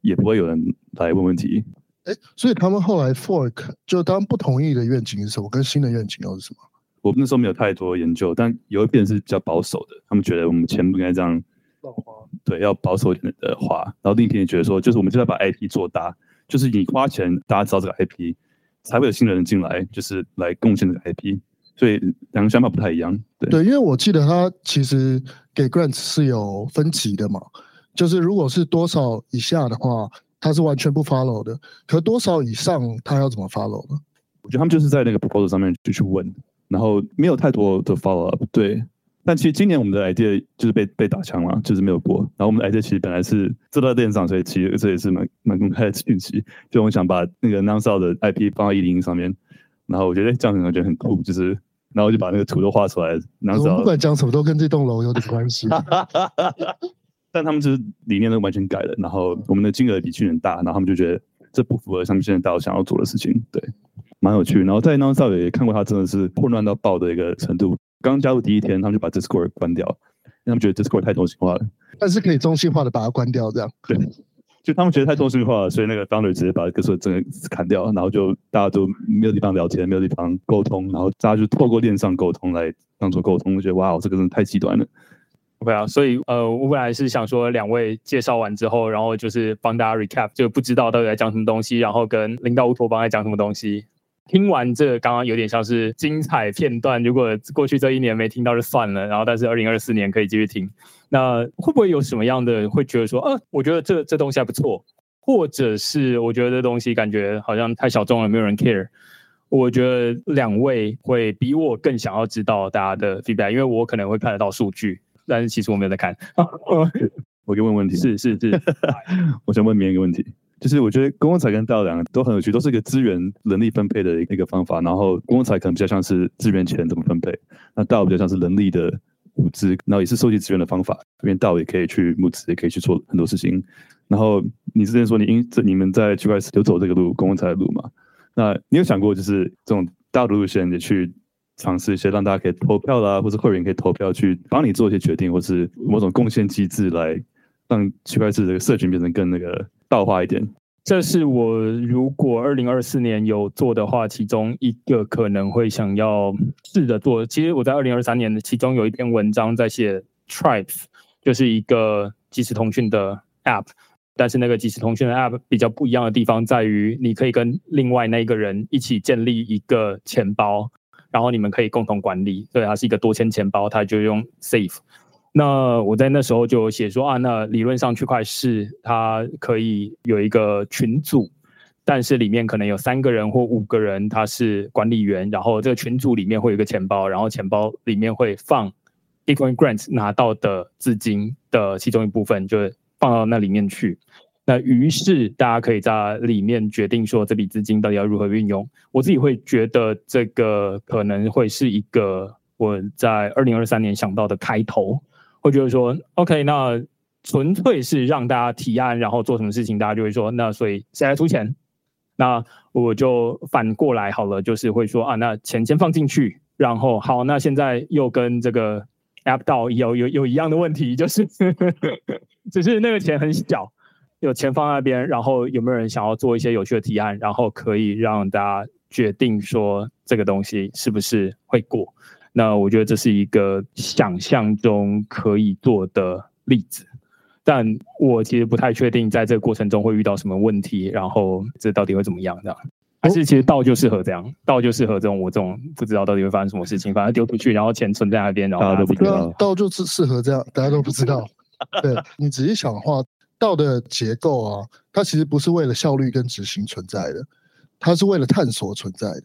也不会有人来问问题。哎，所以他们后来 fork 就当不同意的愿景是什么？跟新的愿景又是什么？我那时候没有太多研究，但有一边是比较保守的，他们觉得我们钱不应该这样。对，要保守一点的话，然后另一边也觉得说，就是我们就要把 IP 做大，就是你花钱，大家知道这个 IP，才会有新的人进来，就是来贡献这个 IP。所以两个想法不太一样。对，对，因为我记得他其实给 grants 是有分级的嘛，就是如果是多少以下的话，他是完全不 follow 的，可多少以上，他要怎么 follow 呢？我觉得他们就是在那个 proposal 上面就去问，然后没有太多的 follow up。对。但其实今年我们的 idea 就是被被打枪了，就是没有过。然后我们的 idea 其实本来是做到链上，所以其实这也是蛮蛮公开的讯息。就我想把那个 Nonce 的 IP 放到一零上面，然后我觉得这样感觉很酷，就是然后我就把那个图都画出来。Nonce 不管讲什么都跟这栋楼有点关系。<laughs> 但他们就是理念都完全改了，然后我们的金额比去年大，然后他们就觉得这不符合他们现在大想要做的事情，对，蛮有趣。然后在 Nonstop 也看过他真的是混乱到爆的一个程度。刚加入第一天，他们就把 Discord 关掉，因为他们觉得 Discord 太中心化了。但是可以中心化的把它关掉，这样对。就他们觉得太中心化了，所以那个 founder 直接把歌手整个砍掉，然后就大家都没有地方聊天，没有地方沟通，然后大家就透过链上沟通来当做沟通。我觉得哇，这个真的太极端了。OK 啊，所以呃，我本来是想说两位介绍完之后，然后就是帮大家 recap，就不知道到底在讲什么东西，然后跟领导乌托邦在讲什么东西。听完这刚刚有点像是精彩片段，如果过去这一年没听到就算了，然后但是二零二四年可以继续听。那会不会有什么样的会觉得说，呃，我觉得这这东西还不错，或者是我觉得这东西感觉好像太小众了，没有人 care。我觉得两位会比我更想要知道大家的 feedback，因为我可能会看得到数据，但是其实我没有在看。我可以问问题？是是是，<laughs> 我想问别人一个问题。就是我觉得公共财跟道两个都很有趣，都是一个资源人力分配的一个方法。然后公共财可能比较像是资源钱怎么分配，那道比较像是人力的物资，然后也是收集资源的方法。因为道也可以去募资，也可以去做很多事情。然后你之前说你因这你们在区块链有走这个路，公共财的路嘛？那你有想过就是这种大的路线，你去尝试一些让大家可以投票啦，或者会员可以投票去帮你做一些决定，或是某种贡献机制来让区块链这个社群变成更那个。道化一点，这是我如果二零二四年有做的话，其中一个可能会想要试着做。其实我在二零二三年的其中有一篇文章在写 Tribes，就是一个即时通讯的 App，但是那个即时通讯的 App 比较不一样的地方在于，你可以跟另外那个人一起建立一个钱包，然后你们可以共同管理。对，它是一个多签钱包，它就用 Safe。那我在那时候就写说啊，那理论上区块是它可以有一个群组，但是里面可能有三个人或五个人，他是管理员，然后这个群组里面会有一个钱包，然后钱包里面会放 Bitcoin Grant 拿到的资金的其中一部分，就放到那里面去。那于是大家可以在里面决定说这笔资金到底要如何运用。我自己会觉得这个可能会是一个我在二零二三年想到的开头。会觉得说，OK，那纯粹是让大家提案，然后做什么事情，大家就会说，那所以谁来出钱？那我就反过来好了，就是会说啊，那钱先放进去，然后好，那现在又跟这个 App 到有有有一样的问题，就是只是那个钱很小，有钱放那边，然后有没有人想要做一些有趣的提案，然后可以让大家决定说这个东西是不是会过？那我觉得这是一个想象中可以做的例子，但我其实不太确定在这个过程中会遇到什么问题，然后这到底会怎么样？这样还是其实道就适合这样，道就适合这种我这种不知道到底会发生什么事情，反正丢出去，然后钱存在那边，然后大家都不知道。道就是适合这样，大家都不知道。对你仔细想的话，道的结构啊，它其实不是为了效率跟执行存在的，它是为了探索存在的。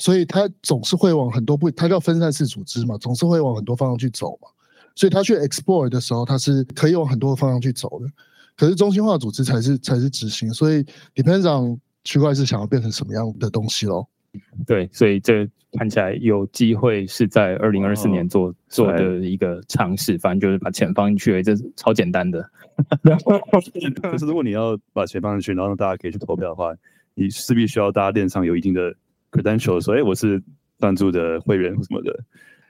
所以他总是会往很多不，它叫分散式组织嘛，总是会往很多方向去走嘛。所以他去 explore 的时候，他是可以往很多方向去走的。可是中心化组织才是才是执行，所以 depends on 区块是想要变成什么样的东西咯。对，所以这看起来有机会是在二零二四年做做的一个尝试。反正就是把钱放进去，这是超简单的。<laughs> 可是如果你要把钱放进去，然后让大家可以去投票的话，你势必需要大家链上有一定的。credential，所以我是赞助的会员什么的。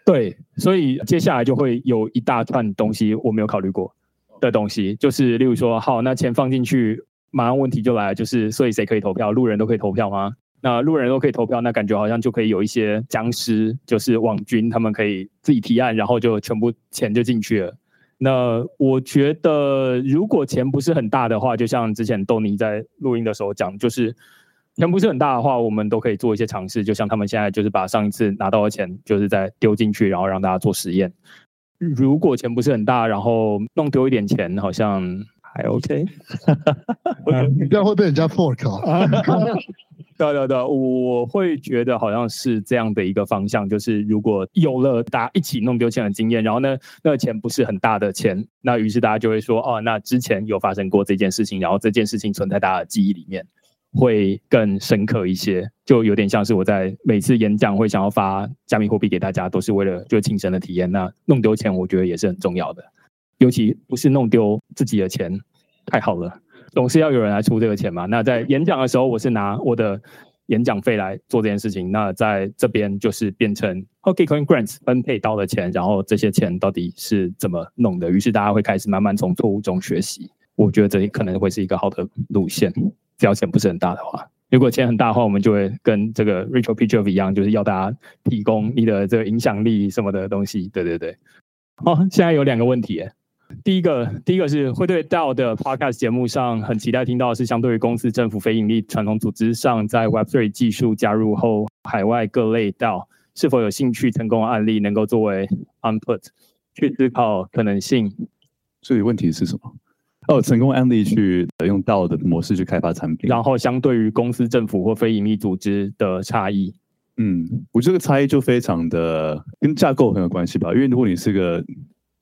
对，所以接下来就会有一大串东西我没有考虑过的东西，就是例如说，好，那钱放进去，马上问题就来了，就是所以谁可以投票？路人都可以投票吗？那路人都可以投票，那感觉好像就可以有一些僵尸，就是网军，他们可以自己提案，然后就全部钱就进去了。那我觉得，如果钱不是很大的话，就像之前豆尼在录音的时候讲，就是。钱不是很大的话，我们都可以做一些尝试，就像他们现在就是把上一次拿到的钱，就是在丢进去，然后让大家做实验。如果钱不是很大，然后弄丢一点钱，好像还 OK。<laughs> 你这样会被人家 fork <laughs> 啊？对对对，我会觉得好像是这样的一个方向，就是如果有了大家一起弄丢钱的经验，然后呢，那个钱不是很大的钱，那于是大家就会说，哦，那之前有发生过这件事情，然后这件事情存在大家的记忆里面。会更深刻一些，就有点像是我在每次演讲会想要发加密货币给大家，都是为了就是亲身的体验。那弄丢钱，我觉得也是很重要的。尤其不是弄丢自己的钱，太好了，总是要有人来出这个钱嘛。那在演讲的时候，我是拿我的演讲费来做这件事情，那在这边就是变成 OKCoin Grants 分配到的钱，然后这些钱到底是怎么弄的？于是大家会开始慢慢从错误中学习。我觉得这可能会是一个好的路线，要钱不是很大的话。如果钱很大的话，我们就会跟这个 Rachel p i t c h e r 一样，就是要大家提供你的这个影响力什么的东西。对对对。好，现在有两个问题。第一个，第一个是会对 DAO 的 Podcast 节目上很期待听到的是，相对于公司、政府、非盈利、传统组织上，在 Web3 技术加入后，海外各类 DAO 是否有兴趣成功案例能够作为 Unput 去思考可能性？所以问题是什么？哦，成功案例去用到的模式去开发产品，然后相对于公司、政府或非营利组织的差异，嗯，我这个差异就非常的跟架构很有关系吧。因为如果你是个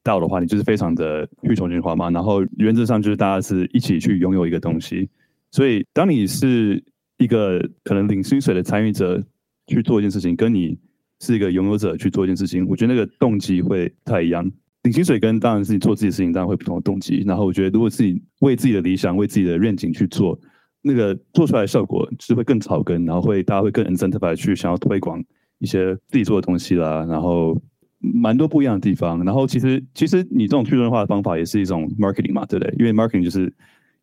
道的话，你就是非常的去中心化嘛。然后原则上就是大家是一起去拥有一个东西。所以当你是一个可能领薪水的参与者去做一件事情，跟你是一个拥有者去做一件事情，我觉得那个动机会不太一样。领薪水跟当然是你做自己的事情，当然会不同的动机。然后我觉得，如果自己为自己的理想、为自己的愿景去做，那个做出来的效果是会更草根，然后会大家会更 incentive 去想要推广一些自己做的东西啦。然后蛮多不一样的地方。然后其实其实你这种去中心化的方法也是一种 marketing 嘛，对不对？因为 marketing 就是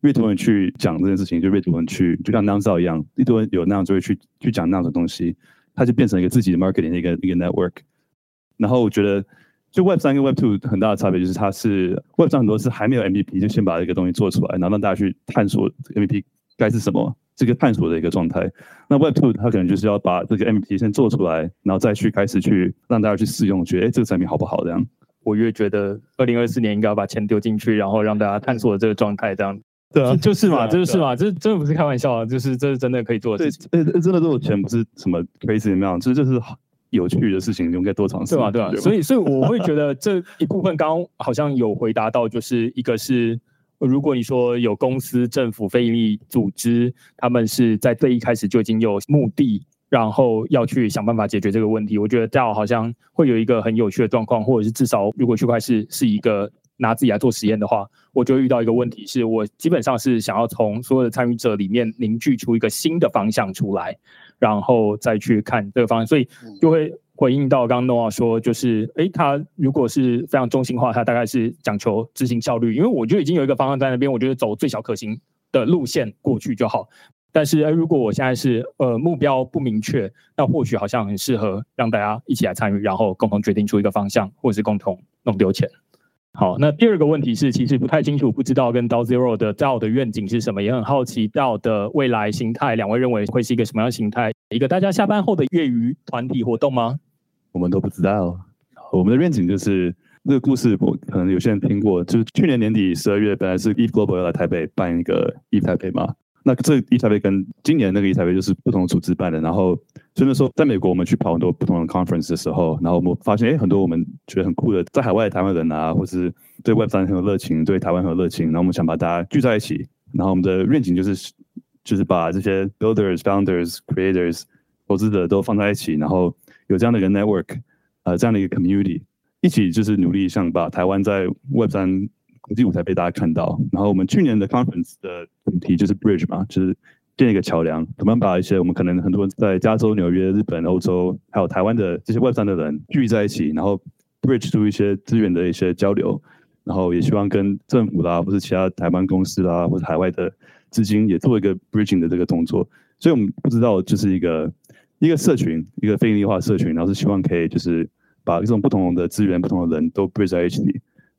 越多人去讲这件事情，就越多人去，就像 n o w 一样，一多人有那样就会去去讲那样的东西，它就变成一个自己的 marketing 的一个一个 network。然后我觉得。就 Web 三跟 Web two 很大的差别就是，它是 Web 三很多是还没有 MVP 就先把这个东西做出来，然后让大家去探索 MVP 该是什么，这个探索的一个状态。那 Web two 它可能就是要把这个 MVP 先做出来，然后再去开始去让大家去试用，觉得哎这个产品好不好这样。我越觉得二零二四年应该要把钱丢进去，然后让大家探索这个状态这样。对啊，就是嘛，就是嘛，这真的不是开玩笑啊，就是这是真的可以做的事情。对，真的这种钱不是什么 crazy 怎么样，这就是。有趣的事情应该多尝试，对啊？对吧？所以，所以我会觉得这一部分刚刚好像有回答到，就是一个是，如果你说有公司、政府、非营利组织，他们是在最一开始就已经有目的，然后要去想办法解决这个问题。我觉得这样好像会有一个很有趣的状况，或者是至少如果区块是是一个拿自己来做实验的话，我就遇到一个问题，是我基本上是想要从所有的参与者里面凝聚出一个新的方向出来。然后再去看这个方案，所以就会回应到刚刚诺 a 说，就是诶，他如果是非常中心化，他大概是讲求执行效率，因为我就已经有一个方案在那边，我觉得走最小可行的路线过去就好。但是诶，如果我现在是呃目标不明确，那或许好像很适合让大家一起来参与，然后共同决定出一个方向，或者是共同弄丢钱。好，那第二个问题是，其实不太清楚，不知道跟刀 Zero 的 DAO 的愿景是什么，也很好奇 DAO 的未来形态，两位认为会是一个什么样形态？一个大家下班后的业余团体活动吗？我们都不知道。我们的愿景就是这个故事，我可能有些人听过，就是去年年底十二月，本来是 Eve Global 要来台北办一个 Eve 台北嘛。那这一台北跟今年那个一台北就是不同组织办的，然后所以说在美国我们去跑很多不同的 conference 的时候，然后我们发现哎很多我们觉得很酷的在海外的台湾人啊，或是对 Web 三很有热情，对台湾很有热情，然后我们想把大家聚在一起，然后我们的愿景就是就是把这些 builders、founders、creators、投资者都放在一起，然后有这样的一个 network，呃这样的一个 community，一起就是努力想把台湾在 Web 三。国际舞台被大家看到，然后我们去年的 conference 的主题就是 bridge 嘛，就是建一个桥梁，怎么把一些我们可能很多在加州、纽约、日本、欧洲还有台湾的这些 Web 三的人聚在一起，然后 bridge 出一些资源的一些交流，然后也希望跟政府啦，或是其他台湾公司啦，或者海外的资金也做一个 bridging 的这个动作。所以我们不知道就是一个一个社群，一个非营利化社群，然后是希望可以就是把这种不同的资源、不同的人都 bridge 在一起。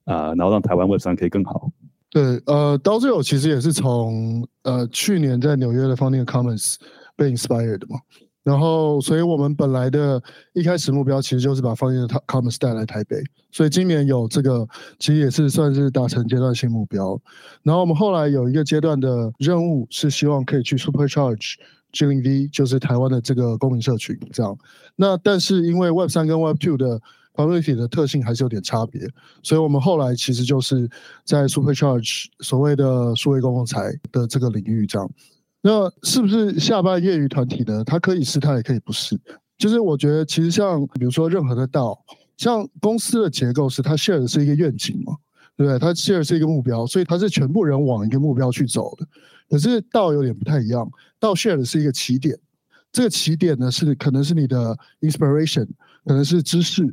啊，然后让台湾 Web 三可以更好。对，呃，刀之友其实也是从呃去年在纽约的 Founding Commons 被 inspired 嘛，然后所以我们本来的一开始目标其实就是把 Founding Commons 带来台北，所以今年有这个其实也是算是达成阶段性目标。然后我们后来有一个阶段的任务是希望可以去 Supercharge G0V，就是台湾的这个公民社群这样。那但是因为 Web 三跟 Web two 的 community 的特性还是有点差别，所以我们后来其实就是在 Supercharge 所谓的数位公共财的这个领域这样。那是不是下班业余团体呢？它可以是，它也可以不是。就是我觉得其实像比如说任何的道，像公司的结构是它 share 的是一个愿景嘛。对不对？它 share 是一个目标，所以它是全部人往一个目标去走的。可是道有点不太一样，道 share 的是一个起点，这个起点呢是可能是你的 inspiration，可能是知识，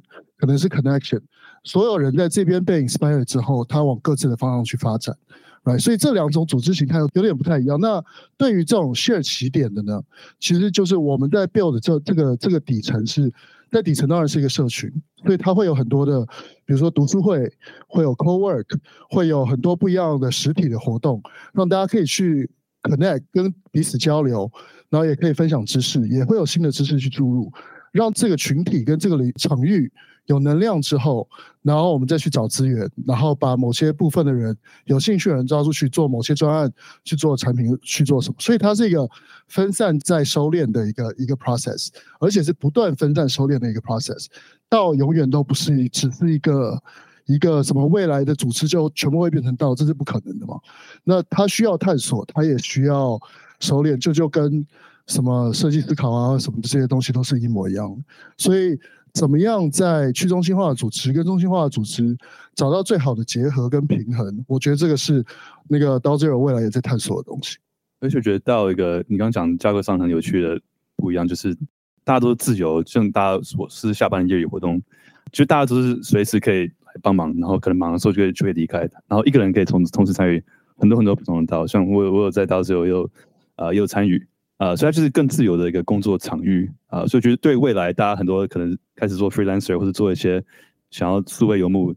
可能是 connection。所有人在这边被 inspire 之后，他往各自的方向去发展，right？所以这两种组织形态有点不太一样。那对于这种 share 起点的呢，其实就是我们在 build 这这个这个底层是在底层当然是一个社群，所以它会有很多的，比如说读书会，会有 co work，会有很多不一样的实体的活动，让大家可以去 connect 跟彼此交流，然后也可以分享知识，也会有新的知识去注入，让这个群体跟这个领场域。有能量之后，然后我们再去找资源，然后把某些部分的人有兴趣的人招出去做某些专案，去做产品，去做什么。所以它是一个分散再收敛的一个一个 process，而且是不断分散收敛的一个 process。到永远都不是只是一个一个什么未来的组织就全部会变成道，这是不可能的嘛？那它需要探索，它也需要收敛，就就跟什么设计思考啊什么的这些东西都是一模一样。所以。怎么样在去中心化的组织跟中心化的组织找到最好的结合跟平衡？我觉得这个是那个 d o Zero 未来也在探索的东西。而且我觉得到一个你刚刚讲架构上很有趣的不一样，就是大家都是自由，像大家我是下班业余活动，就大家都是随时可以来帮忙，然后可能忙的时候就会就会离开，然后一个人可以同同时参与很多很多不同的道，像我我有在 d o Zero 又啊又参与。啊，所以它就是更自由的一个工作场域啊，所以觉得对未来大家很多可能开始做 freelancer 或者做一些想要数位游牧，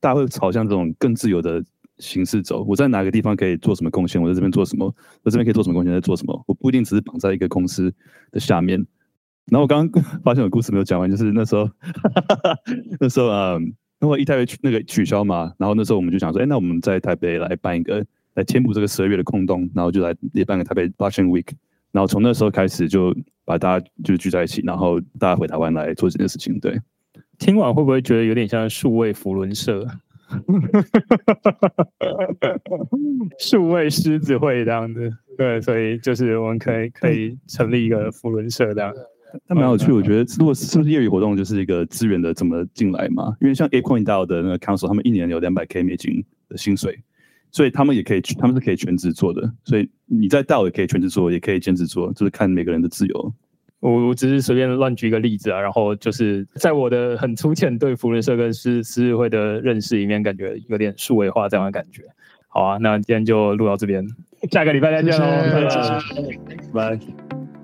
大家会朝向这种更自由的形式走。我在哪个地方可以做什么贡献？我在这边做什么？我这边可以做什么贡献？在做什么？我不一定只是绑在一个公司的下面。然后我刚刚 <laughs> 发现有故事没有讲完，就是那时候那时候啊，因为一台那个取消嘛，然后那时候我们就想说，哎，那我们在台北来办一个，来填补这个十二月的空洞，然后就来也办个台北 Blockchain Week。然后从那时候开始，就把大家就聚在一起，然后大家回台湾来做这件事情。对，听完会不会觉得有点像数位福伦社？<laughs> 数位狮子会这样子？对，所以就是我们可以可以成立一个福伦社这样。那蛮有趣，我觉得如果是不是业余活动，就是一个资源的怎么进来嘛？因为像 A Coin DAO 的那个 Council，他们一年有两百 K 美金的薪水。所以他们也可以，他们是可以全职做的。所以你在道也可以全职做，也可以兼职做，就是看每个人的自由。我我只是随便乱举一个例子啊，然后就是在我的很粗浅对福伦社跟狮狮子会的认识里面，感觉有点数位化这样的感觉。好啊，那今天就录到这边，下个礼拜再见喽，拜拜。